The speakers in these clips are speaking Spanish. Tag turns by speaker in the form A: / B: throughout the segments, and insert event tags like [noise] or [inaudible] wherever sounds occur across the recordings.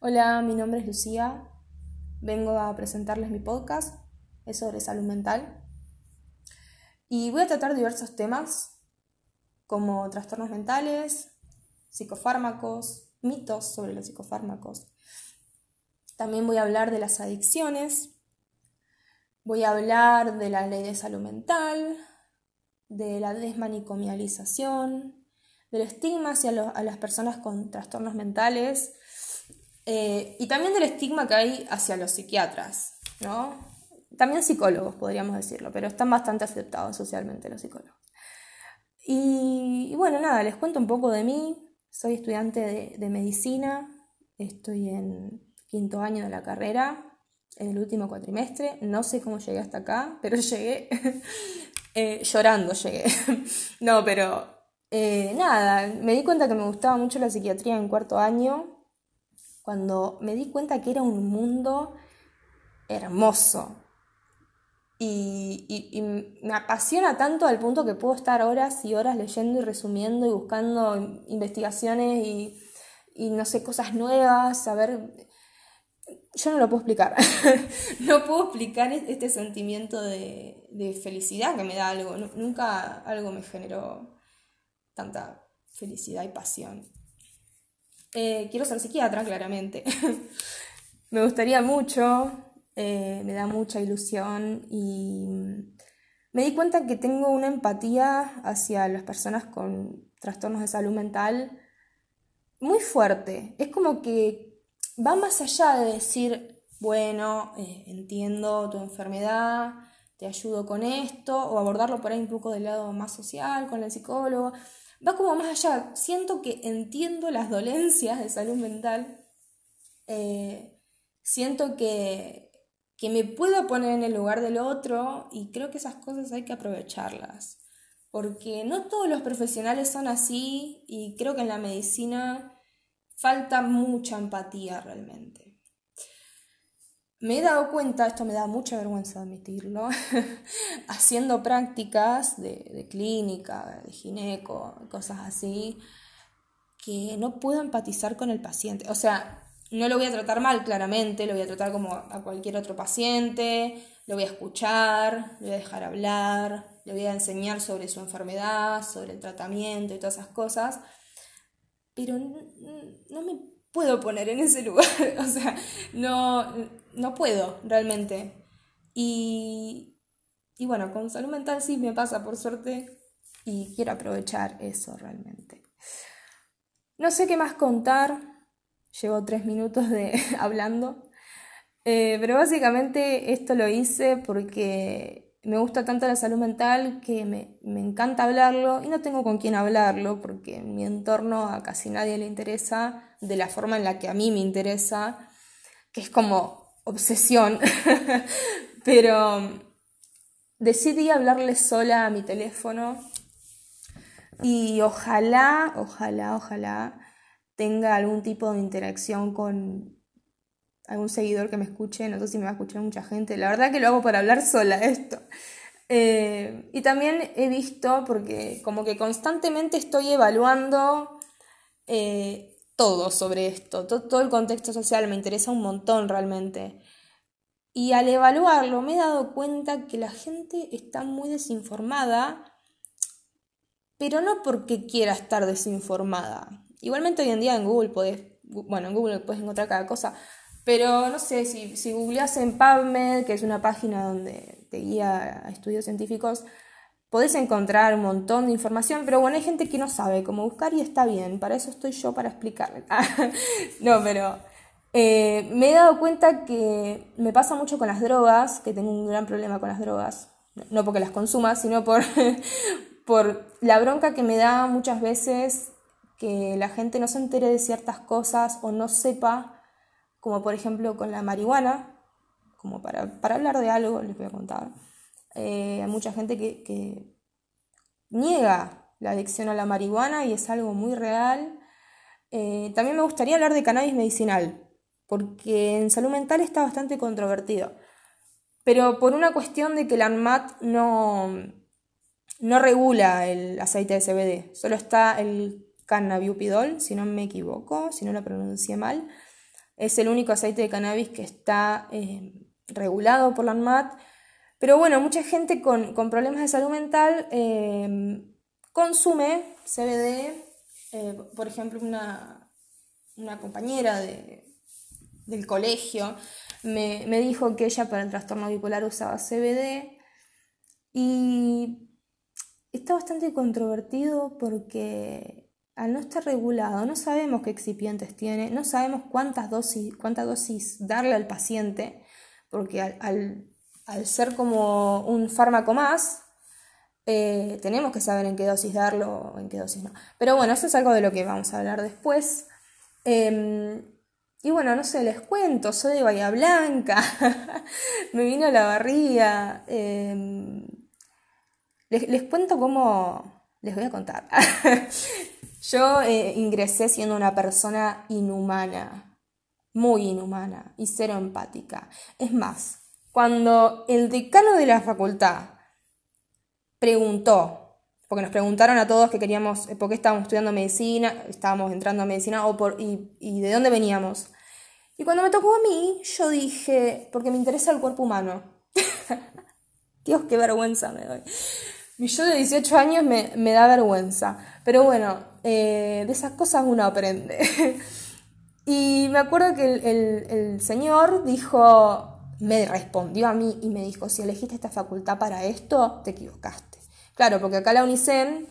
A: Hola, mi nombre es Lucía. Vengo a presentarles mi podcast. Es sobre salud mental. Y voy a tratar diversos temas como trastornos mentales, psicofármacos, mitos sobre los psicofármacos. También voy a hablar de las adicciones. Voy a hablar de la ley de salud mental, de la desmanicomialización, del estigma hacia las personas con trastornos mentales eh, y también del estigma que hay hacia los psiquiatras, ¿no? También psicólogos, podríamos decirlo, pero están bastante aceptados socialmente los psicólogos. Y, bueno, nada, les cuento un poco de mí. Soy estudiante de, medicina, estoy en quinto año de la carrera, en el último cuatrimestre. No sé cómo llegué hasta acá, pero [laughs] llegué. Eh, llorando llegué. [laughs] no, pero eh, nada, me di cuenta que me gustaba mucho la psiquiatría en cuarto año, cuando me di cuenta que era un mundo hermoso. Y, me apasiona tanto al punto que puedo estar horas y horas leyendo y resumiendo y buscando investigaciones y, no sé, cosas nuevas, saber yo no lo puedo explicar. [laughs] no puedo explicar este sentimiento de, felicidad que me da algo. Nunca algo me generó tanta felicidad y pasión. Eh, quiero ser psiquiatra, claramente. [laughs] me gustaría mucho, eh, me da mucha ilusión y me di cuenta que tengo una empatía hacia las personas con trastornos de salud mental muy fuerte. Es como que va más allá de decir, bueno, eh, entiendo tu enfermedad, te ayudo con esto, o abordarlo por ahí un poco del lado más social, con el psicólogo. Va como más allá. Siento que entiendo las dolencias de salud mental. Eh, siento que, que me puedo poner en el lugar del otro y creo que esas cosas hay que aprovecharlas. Porque no todos los profesionales son así y creo que en la medicina falta mucha empatía realmente. Me he dado cuenta, esto me da mucha vergüenza admitirlo, [laughs] haciendo prácticas de, clínica, de gineco, cosas así, que no puedo empatizar con el paciente. O sea, no lo voy a tratar mal, claramente, lo voy a tratar como a cualquier otro paciente, lo voy a escuchar, lo voy a dejar hablar, le voy a enseñar sobre su enfermedad, sobre el tratamiento y todas esas cosas, pero no me puedo poner en ese lugar, [laughs] o sea, no, no puedo realmente. Y, y bueno, con salud mental sí me pasa por suerte y quiero aprovechar eso realmente. No sé qué más contar, llevo tres minutos de [laughs] hablando, eh, pero básicamente esto lo hice porque me gusta tanto la salud mental que me, encanta hablarlo y no tengo con quién hablarlo porque en mi entorno a casi nadie le interesa de la forma en la que a mí me interesa, que es como obsesión. [laughs] Pero decidí hablarle sola a mi teléfono y ojalá, ojalá, ojalá tenga algún tipo de interacción con algún seguidor que me escuche, no sé si me va a escuchar mucha gente, la verdad que lo hago para hablar sola [laughs] esto. Eh, y también he visto, porque como que constantemente estoy evaluando eh, todo sobre esto, todo, el contexto social me interesa un montón realmente. Y al evaluarlo me he dado cuenta que la gente está muy desinformada, pero no porque quiera estar desinformada. Igualmente hoy en día en Google podés, bueno, en Google puedes encontrar cada cosa, pero no sé, si, si googleas en PubMed, que es una página donde te guía a estudios científicos, podés encontrar un montón de información, pero bueno, hay gente que no sabe cómo buscar y está bien, para eso estoy yo para explicarle. [laughs] no, pero eh, me he dado cuenta que me pasa mucho con las drogas, que tengo un gran problema con las drogas, no porque las consuma, sino por, [laughs] por la bronca que me da muchas veces que la gente no se entere de ciertas cosas o no sepa como por ejemplo con la marihuana, como para, hablar de algo, les voy a contar. Eh, hay mucha gente que, niega la adicción a la marihuana y es algo muy real. Eh, también me gustaría hablar de cannabis medicinal, porque en salud mental está bastante controvertido. Pero por una cuestión de que la ANMAT no, no regula el aceite de CBD, solo está el cannabiupidol, si no me equivoco, si no lo pronuncié mal Es el único aceite de cannabis que está eh, regulado por la ANMAT. Pero bueno, mucha gente con, problemas de salud mental eh, consume CBD. por ejemplo, una, una compañera del colegio me, me dijo que ella para el trastorno bipolar usaba CBD y está bastante controvertido porque al no estar regulado no sabemos qué excipientes tiene, no sabemos cuántas dosis, cuántas dosis darle al paciente, porque al, ser como un fármaco más, eh, tenemos que saber en qué dosis darlo o en qué dosis no. Pero bueno, eso es algo de lo que vamos a hablar después. Em, y bueno, no sé, les cuento, soy de Bahía Blanca, [laughs] me vino la barriga. Em, les, cuento cómo, les voy a contar. [laughs] Yo eh, ingresé siendo una persona inhumana, muy inhumana y cero empática. Es más, cuando el decano de la facultad preguntó, porque nos preguntaron a todos que queríamos, eh, por qué estábamos estudiando medicina, estábamos entrando a medicina o por, y, y de dónde veníamos. Y cuando me tocó a mí, yo dije, porque me interesa el cuerpo humano. [laughs] Dios, qué vergüenza me doy. Mi yo de 18 años me, da vergüenza. Pero bueno, eh, de esas cosas uno aprende. [laughs] y me acuerdo que el, señor dijo, me respondió a mí y me dijo, si elegiste esta facultad para esto, te equivocaste. Claro, porque acá la UNICEN,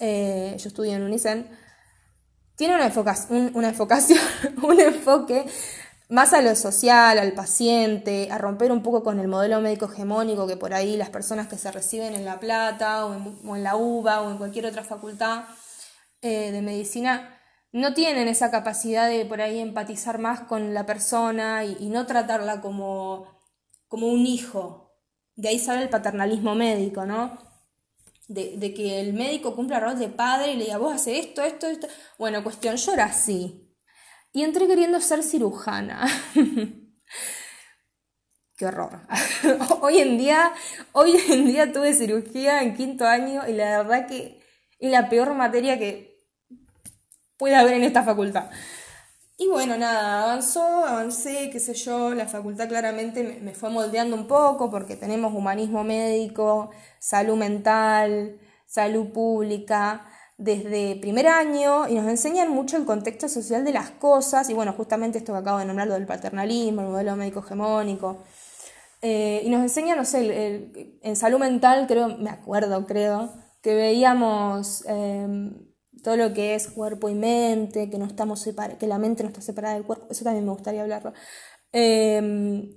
A: eh, yo estudio en UNICEN, tiene una, una enfocación, [laughs] un enfoque más a lo social, al paciente, a romper un poco con el modelo médico hegemónico que por ahí las personas que se reciben en La Plata o en, la UBA o en cualquier otra facultad eh, de medicina no tienen esa capacidad de por ahí empatizar más con la persona y, no tratarla como, como un hijo. De ahí sale el paternalismo médico, ¿no? De, de, que el médico cumpla rol de padre y le diga, vos haces esto, esto, esto. Bueno, cuestión, yo era así y entré queriendo ser cirujana. [laughs] Qué horror. [laughs] hoy en día, hoy en día tuve cirugía en quinto año y la verdad que es la peor materia que puede haber en esta facultad. Y bueno, nada, avanzó, avancé, qué sé yo, la facultad claramente me fue moldeando un poco porque tenemos humanismo médico, salud mental, salud pública, desde primer año y nos enseñan mucho el contexto social de las cosas y bueno, justamente esto que acabo de nombrar, lo del paternalismo, el modelo médico hegemónico. Eh, y nos enseñan, no sé, en salud mental, creo, me acuerdo, creo, que veíamos em, todo lo que es cuerpo y mente, que, no estamos que la mente no está separada del cuerpo, eso también me gustaría hablarlo. Em,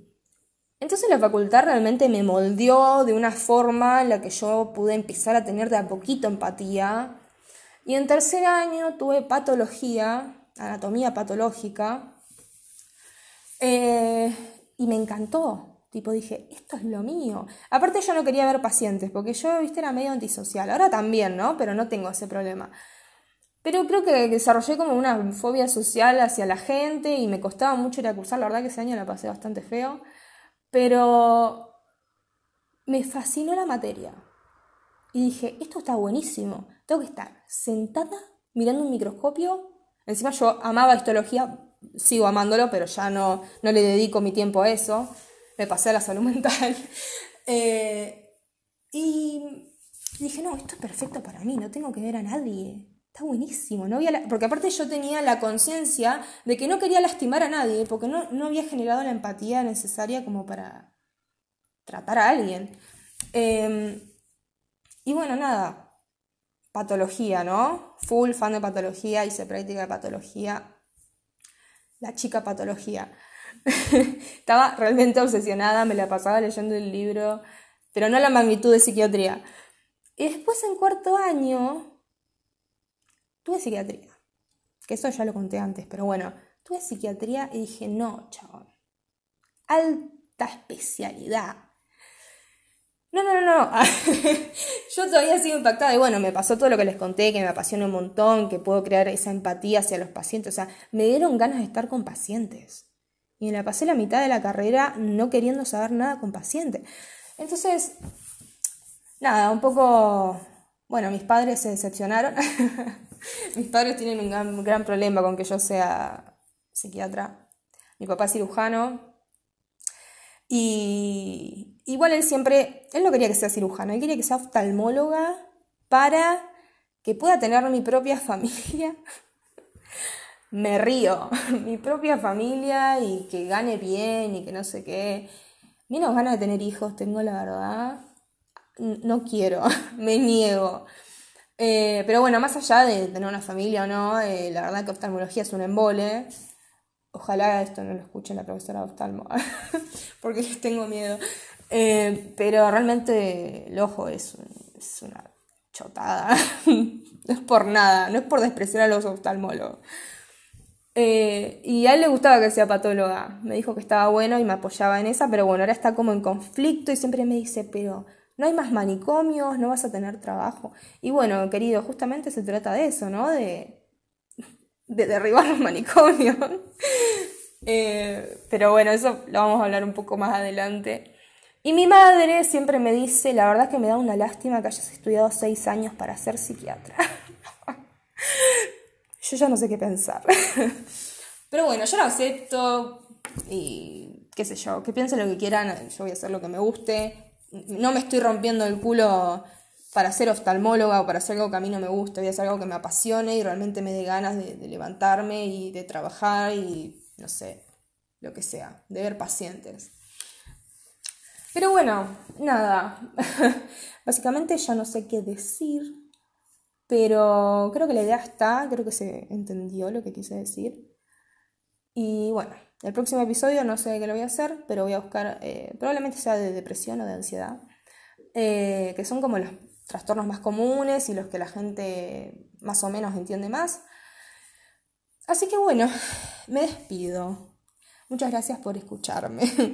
A: entonces la facultad realmente me moldeó de una forma en la que yo pude empezar a tener de a poquito empatía y en tercer año tuve patología, anatomía patológica, eh, y me encantó. Tipo, dije, esto es lo mío. Aparte yo no quería ver pacientes, porque yo, viste, era medio antisocial. Ahora también, ¿no? Pero no tengo ese problema. Pero creo que desarrollé como una fobia social hacia la gente y me costaba mucho ir a cursar. La verdad que ese año la pasé bastante feo. Pero me fascinó la materia. Y dije, esto está buenísimo. Tengo que estar sentada mirando un microscopio. Encima yo amaba histología, sigo amándolo, pero ya no, no le dedico mi tiempo a eso. Me pasé a la salud [laughs] mental. Eh, y dije, no, esto es perfecto para mí, no tengo que ver a nadie. Está buenísimo. No había Porque aparte yo tenía la conciencia de que no quería lastimar a nadie, porque no, no había generado la empatía necesaria como para tratar a alguien. Eh, y bueno, nada, patología, ¿no? Full fan de patología, hice práctica de patología. La chica patología. [laughs] Estaba realmente obsesionada, me la pasaba leyendo el libro, pero no la magnitud de psiquiatría. Y después en cuarto año tuve psiquiatría. Que eso ya lo conté antes, pero bueno, tuve psiquiatría y dije, no, chabón. Alta especialidad no, no, no, no. [laughs] Yo todavía sigo impactada y bueno, me pasó todo lo que les conté, que me apasiona un montón, que puedo crear esa empatía hacia los pacientes. O sea, me dieron ganas de estar con pacientes. Y me la pasé la mitad de la carrera no queriendo saber nada con pacientes. Entonces, nada, un poco... Bueno, mis padres se decepcionaron. [laughs] [laughs] mis padres tienen un gran, gran problema con que yo sea psiquiatra. mi papá es cirujano. Y igual él siempre, él no quería que sea cirujano, él quería que sea oftalmóloga para que pueda tener mi propia familia. [laughs] Me río, [laughs] mi propia familia y que gane bien y que no sé qué. Menos ganas de tener hijos, tengo la verdad. No quiero, me niego. Eh, pero bueno, más allá de tener una familia o no, eh, la verdad que oftalmología es un embole. Ojalá esto no lo escuche la profesora de oftalmo, [laughs] porque les tengo miedo. Eh, pero realmente el ojo es, es una chotada. [laughs] no es por nada, no es por despreciar a los oftalmólogos. y a él le gustaba que sea patóloga. Me dijo que estaba bueno y me apoyaba en esa, pero bueno, ahora está como en conflicto y siempre me dice, pero no hay más manicomios, no vas a tener trabajo. Y bueno, querido, justamente se trata de eso, ¿no? De, de derribar los manicomios. [laughs] Eh, pero bueno, eso lo vamos a hablar un poco más adelante. Y mi madre siempre me dice, la verdad que me da una lástima que hayas estudiado seis años para ser psiquiatra. [laughs] yo ya no sé qué pensar. [laughs] Pero bueno, yo lo acepto y qué sé yo, que piensen lo que quieran, yo voy a hacer lo que me guste no me estoy rompiendo el culo para ser oftalmóloga o para hacer algo que a mí no me gusta, voy a hacer algo que me apasione y realmente me dé ganas de, levantarme y de trabajar y no sé, lo que sea, de ver pacientes. Pero bueno, nada, [laughs] básicamente ya no sé qué decir, pero creo que la idea está, creo que se entendió lo que quise decir. Y bueno, el próximo episodio no sé qué lo voy a hacer, pero voy a buscar, eh, probablemente sea de depresión o de ansiedad, eh, que son como los trastornos más comunes y los que la gente más o menos entiende más. Así que bueno, me despido. Muchas gracias por escucharme. [laughs]